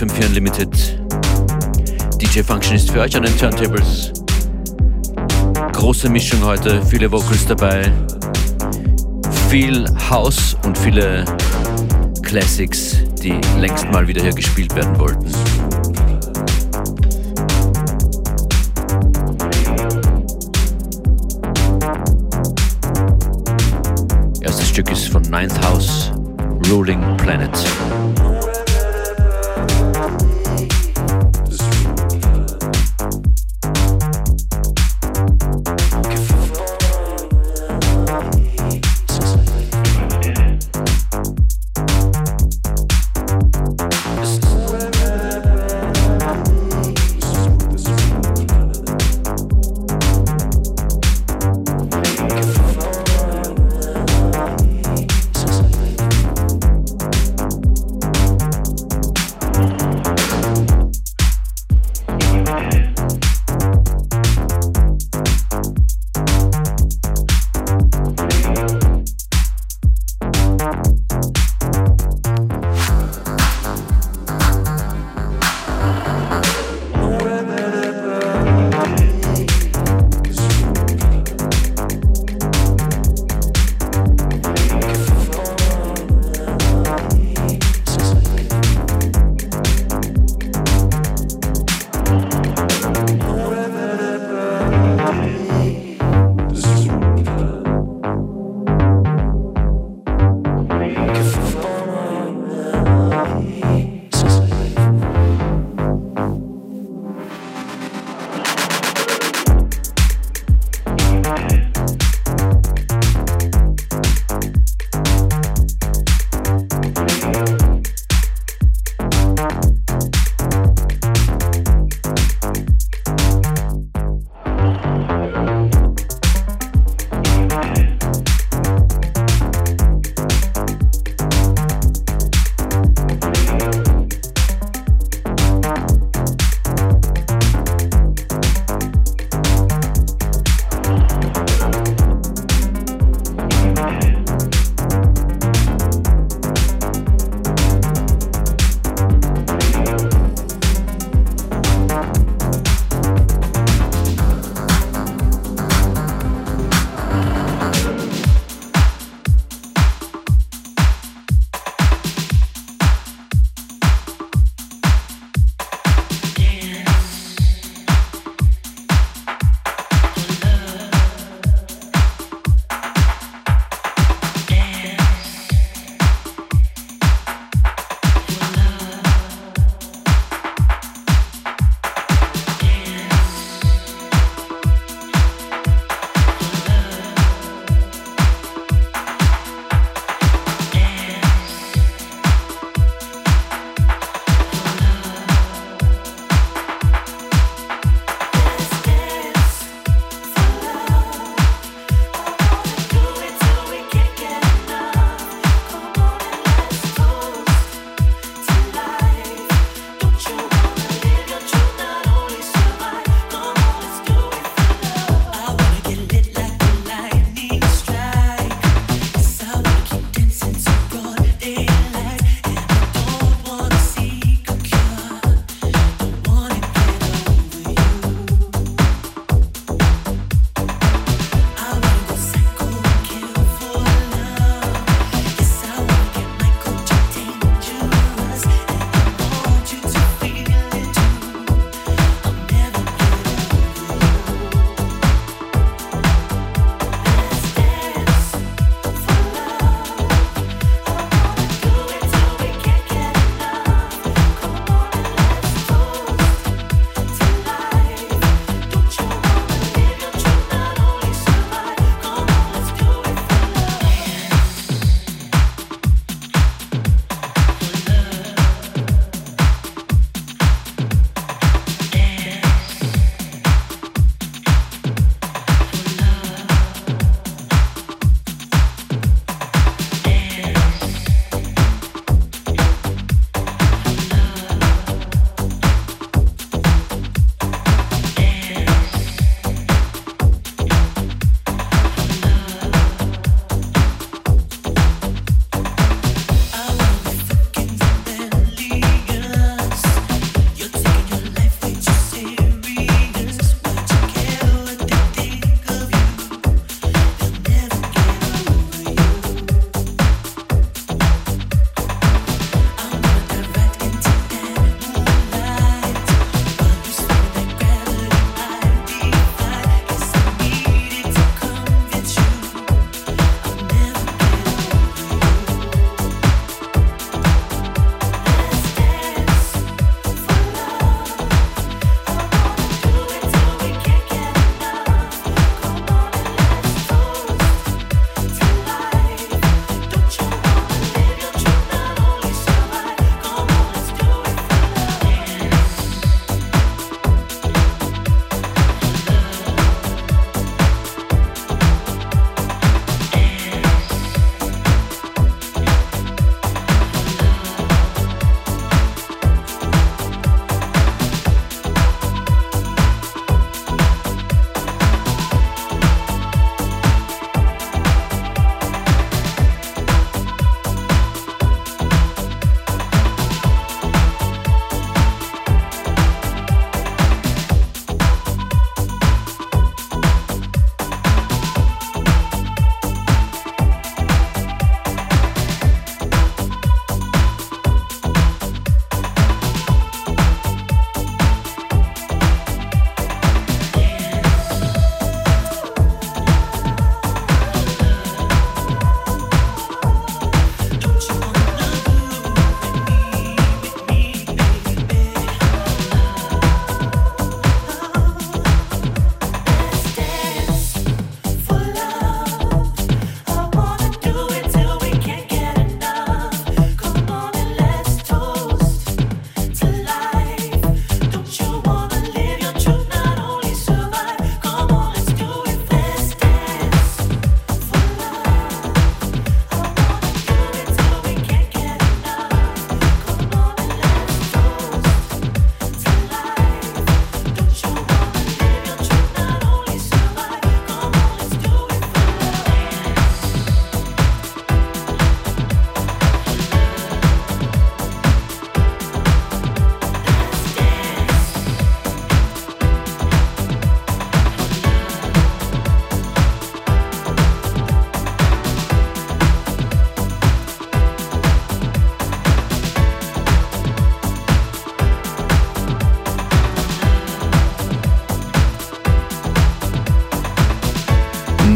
FM4 Unlimited. DJ Function ist für euch an den Turntables. Große Mischung heute, viele Vocals dabei. Viel House und viele Classics, die längst mal wieder hier gespielt werden wollten.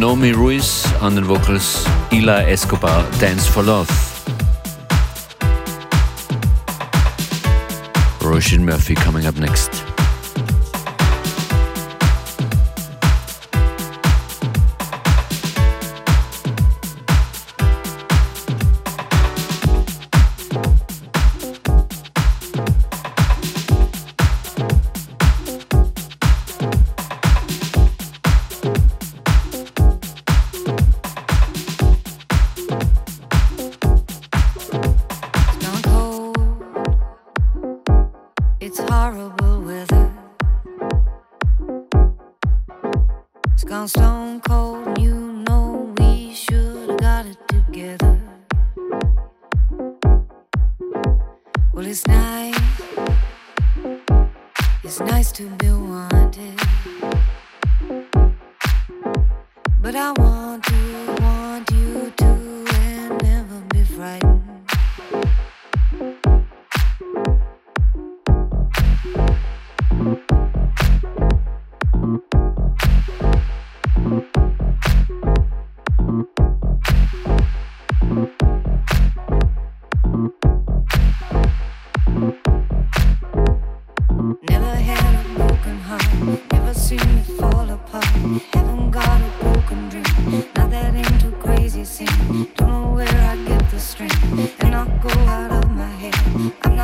Tommy Ruiz on the vocals, Eli Escobar, Dance for Love. Roisin Murphy coming up next.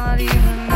Got a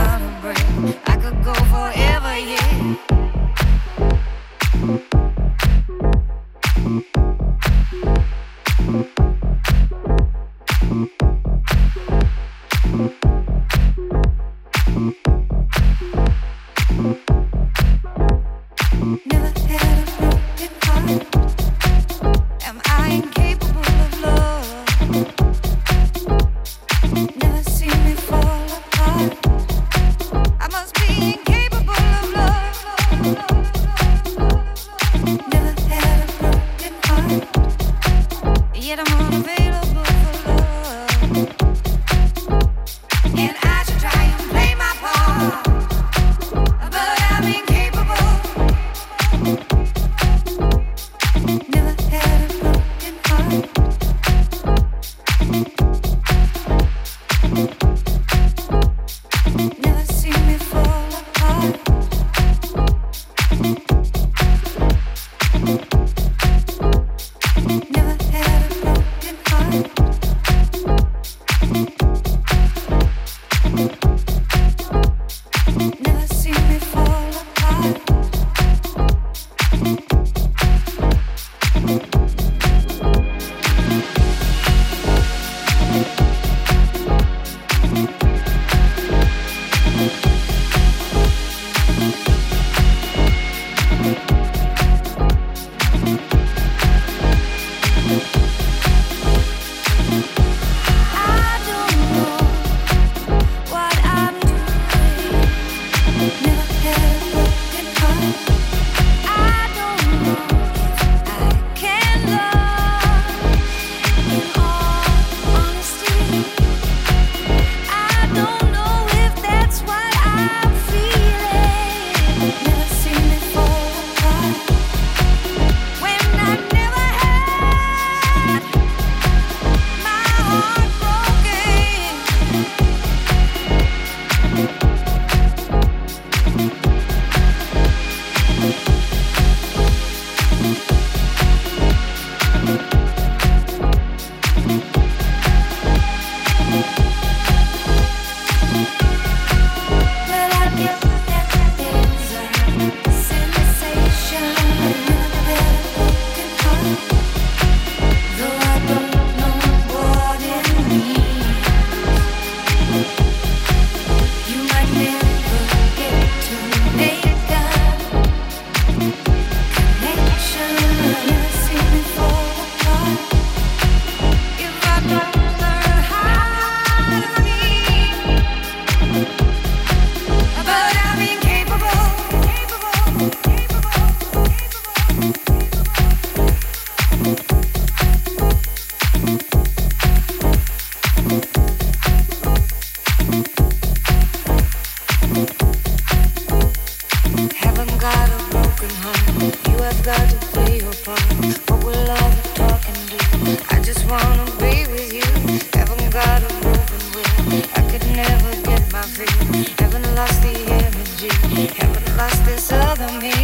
haven't lost the energy, haven't lost this other me.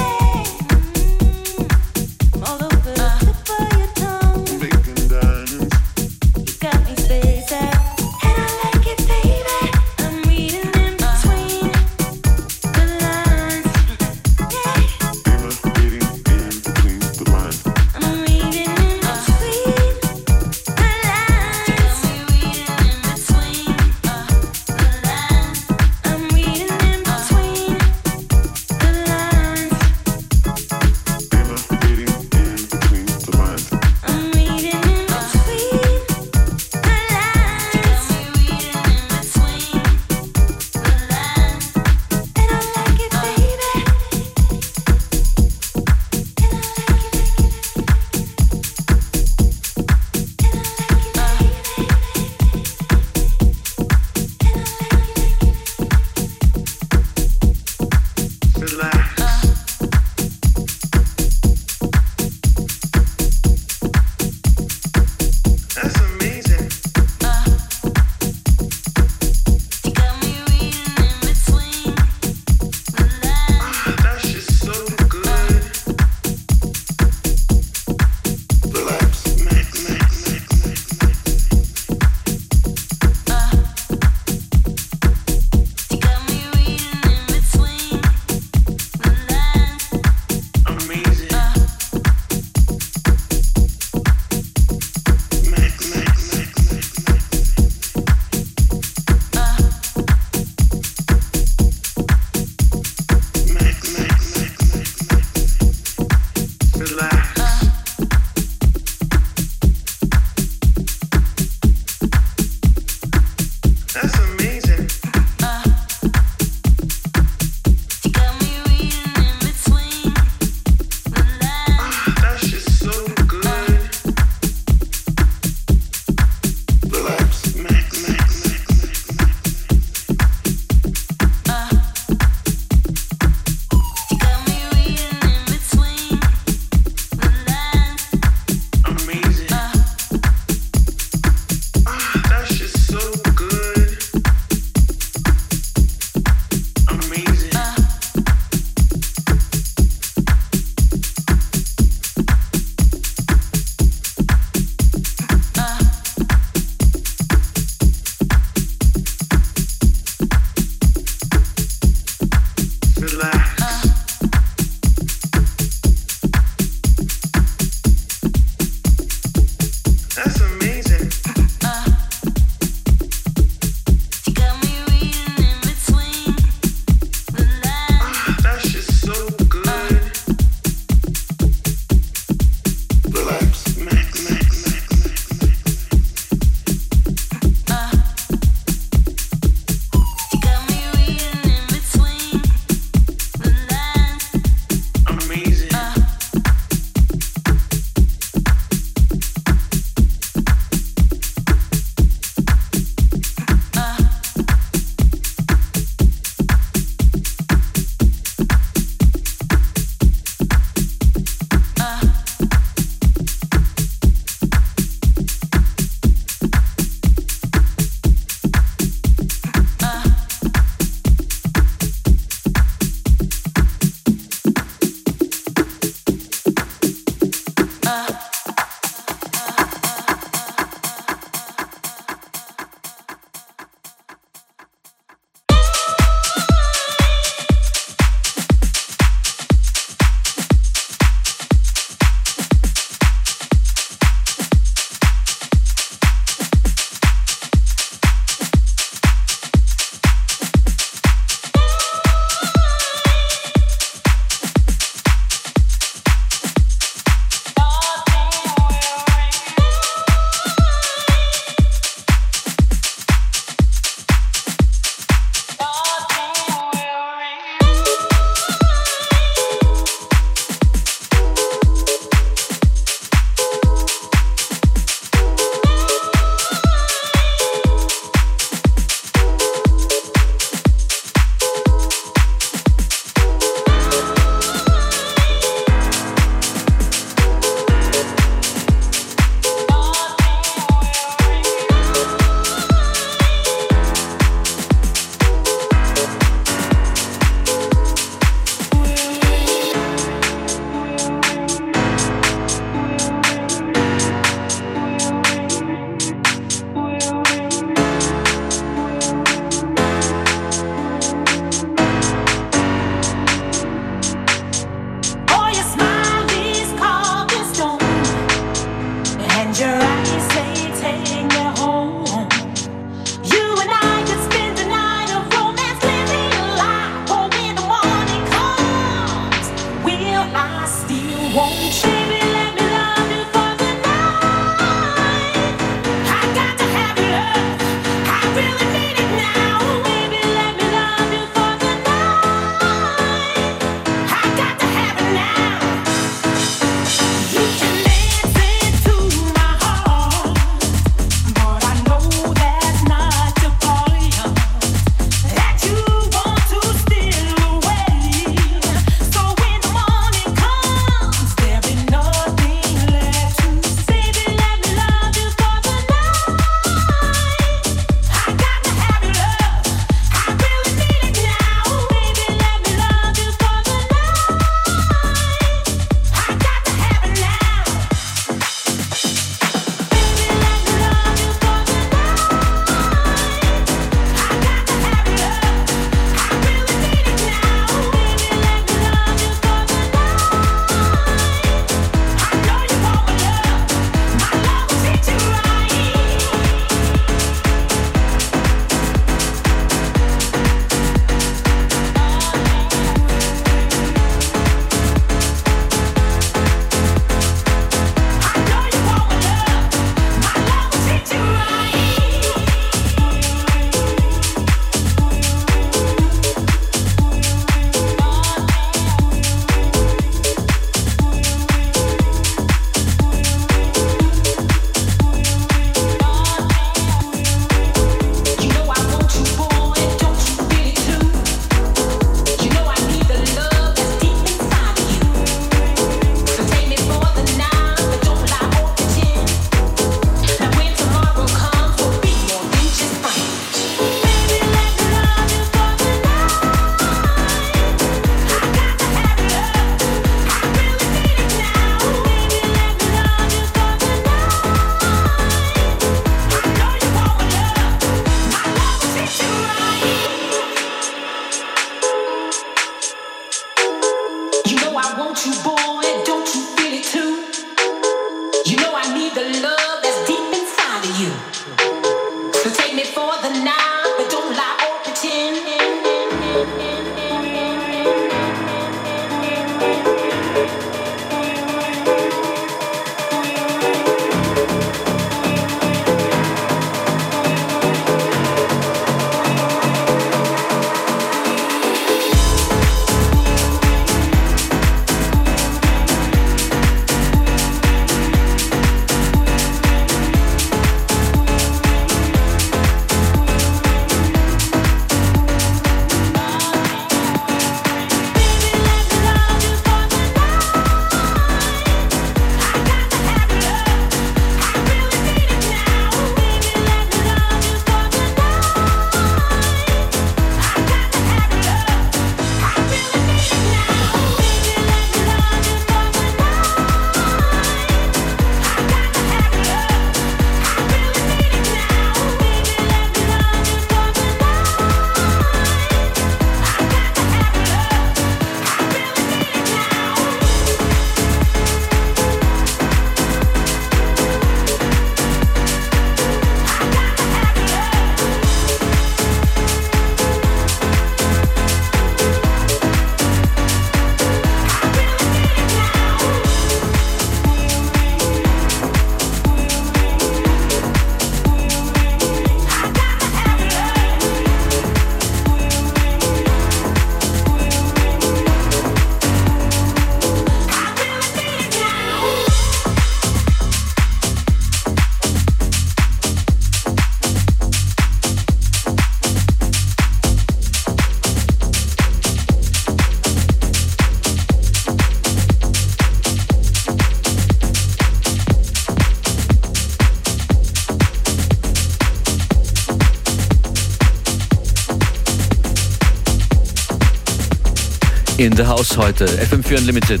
In the house heute. FM4 Unlimited.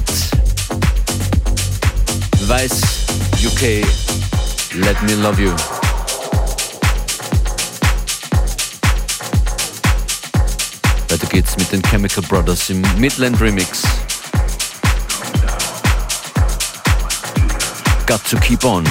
Weiß, UK, Let Me Love You. Weiter geht's mit den Chemical Brothers im Midland Remix. Got to keep on.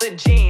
the jeans.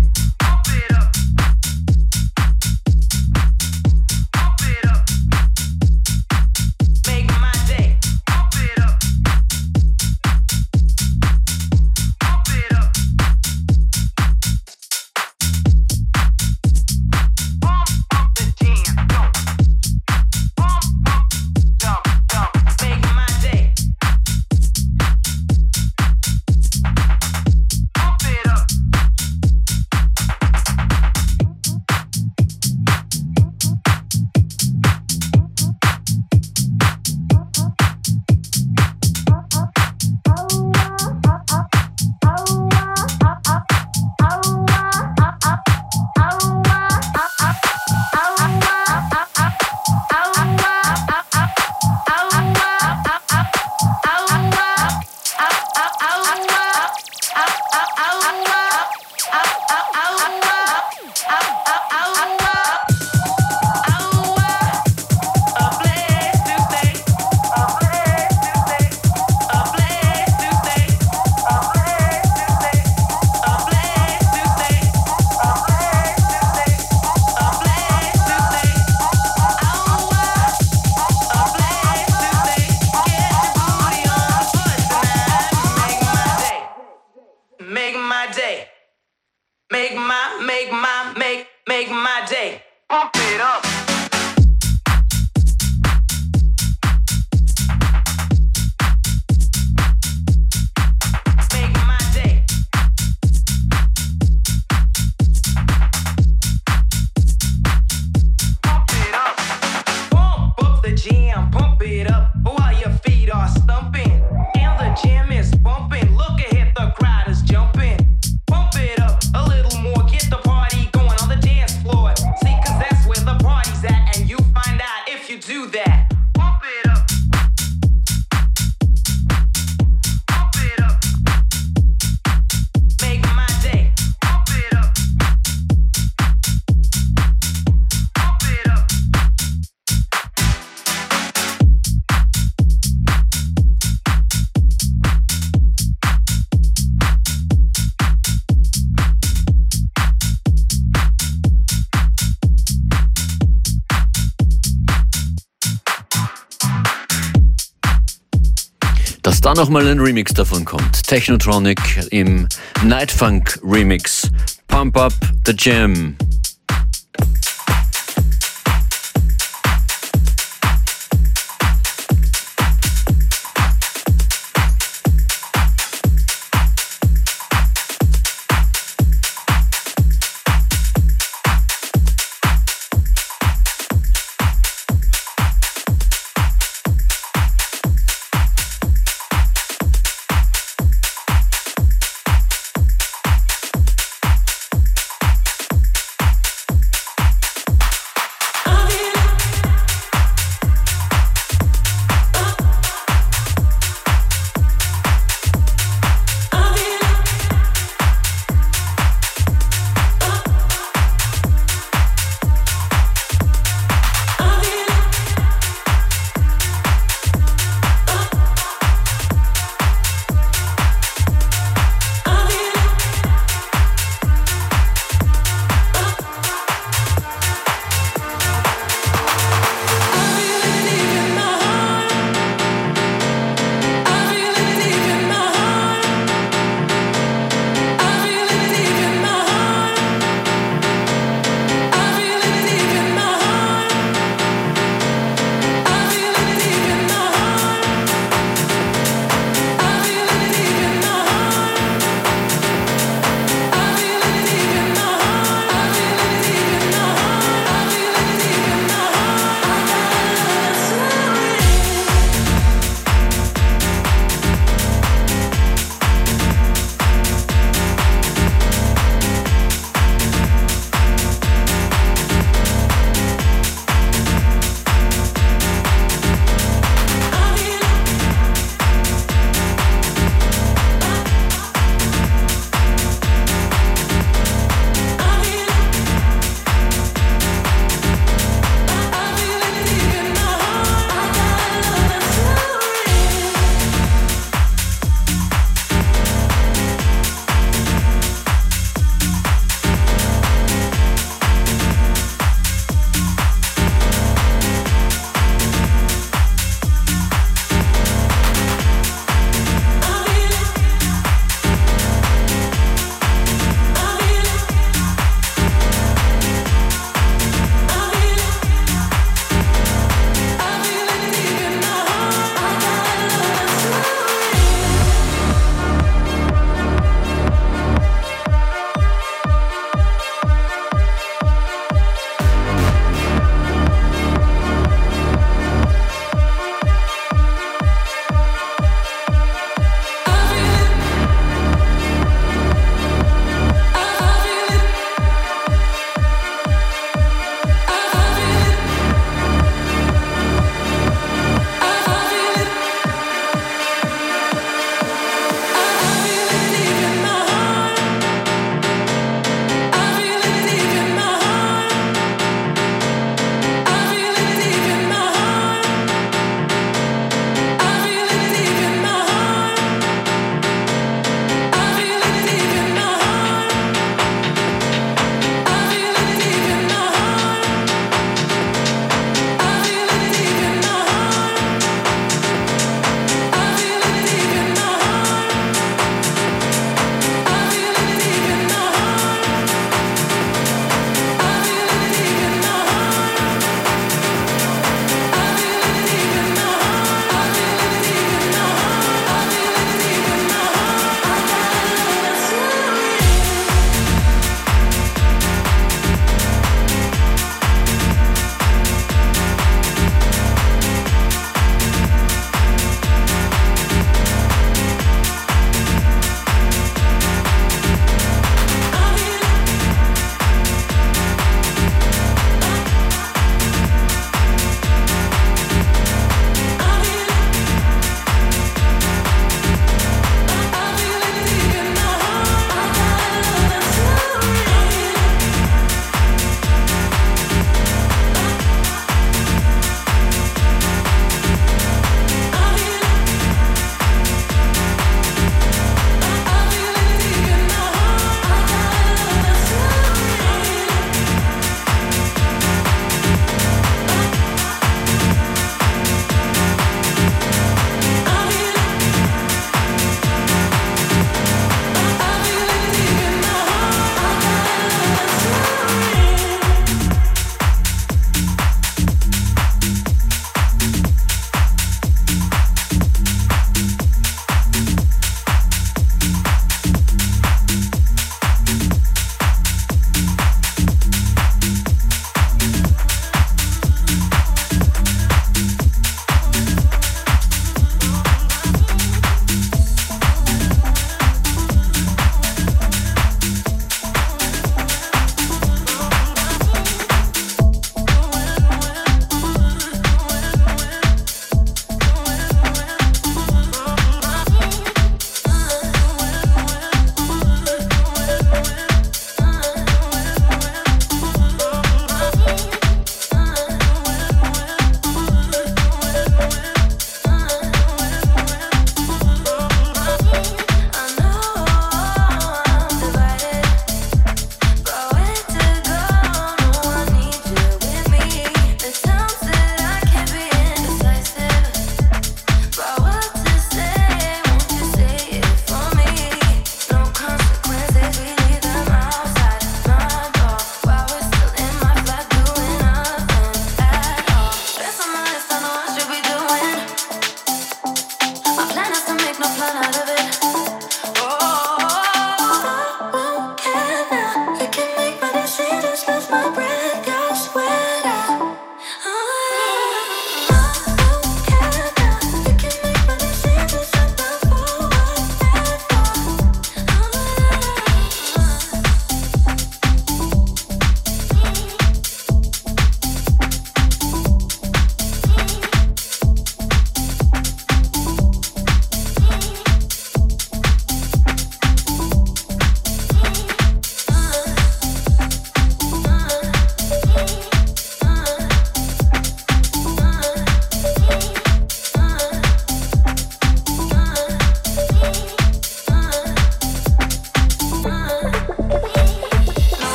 Da nochmal ein Remix davon kommt. Technotronic im Nightfunk Remix. Pump Up the Jam.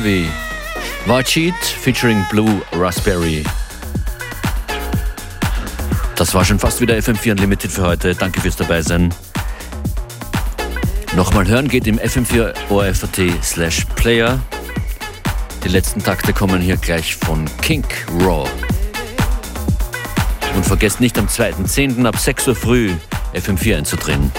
Heavy. Cheat featuring Blue Raspberry. Das war schon fast wieder FM4 Unlimited für heute. Danke fürs Dabeisein. Nochmal hören geht im FM4 ORFAT slash Player. Die letzten Takte kommen hier gleich von Kink Raw. Und vergesst nicht am 2.10. ab 6 Uhr früh FM4 einzudrehen.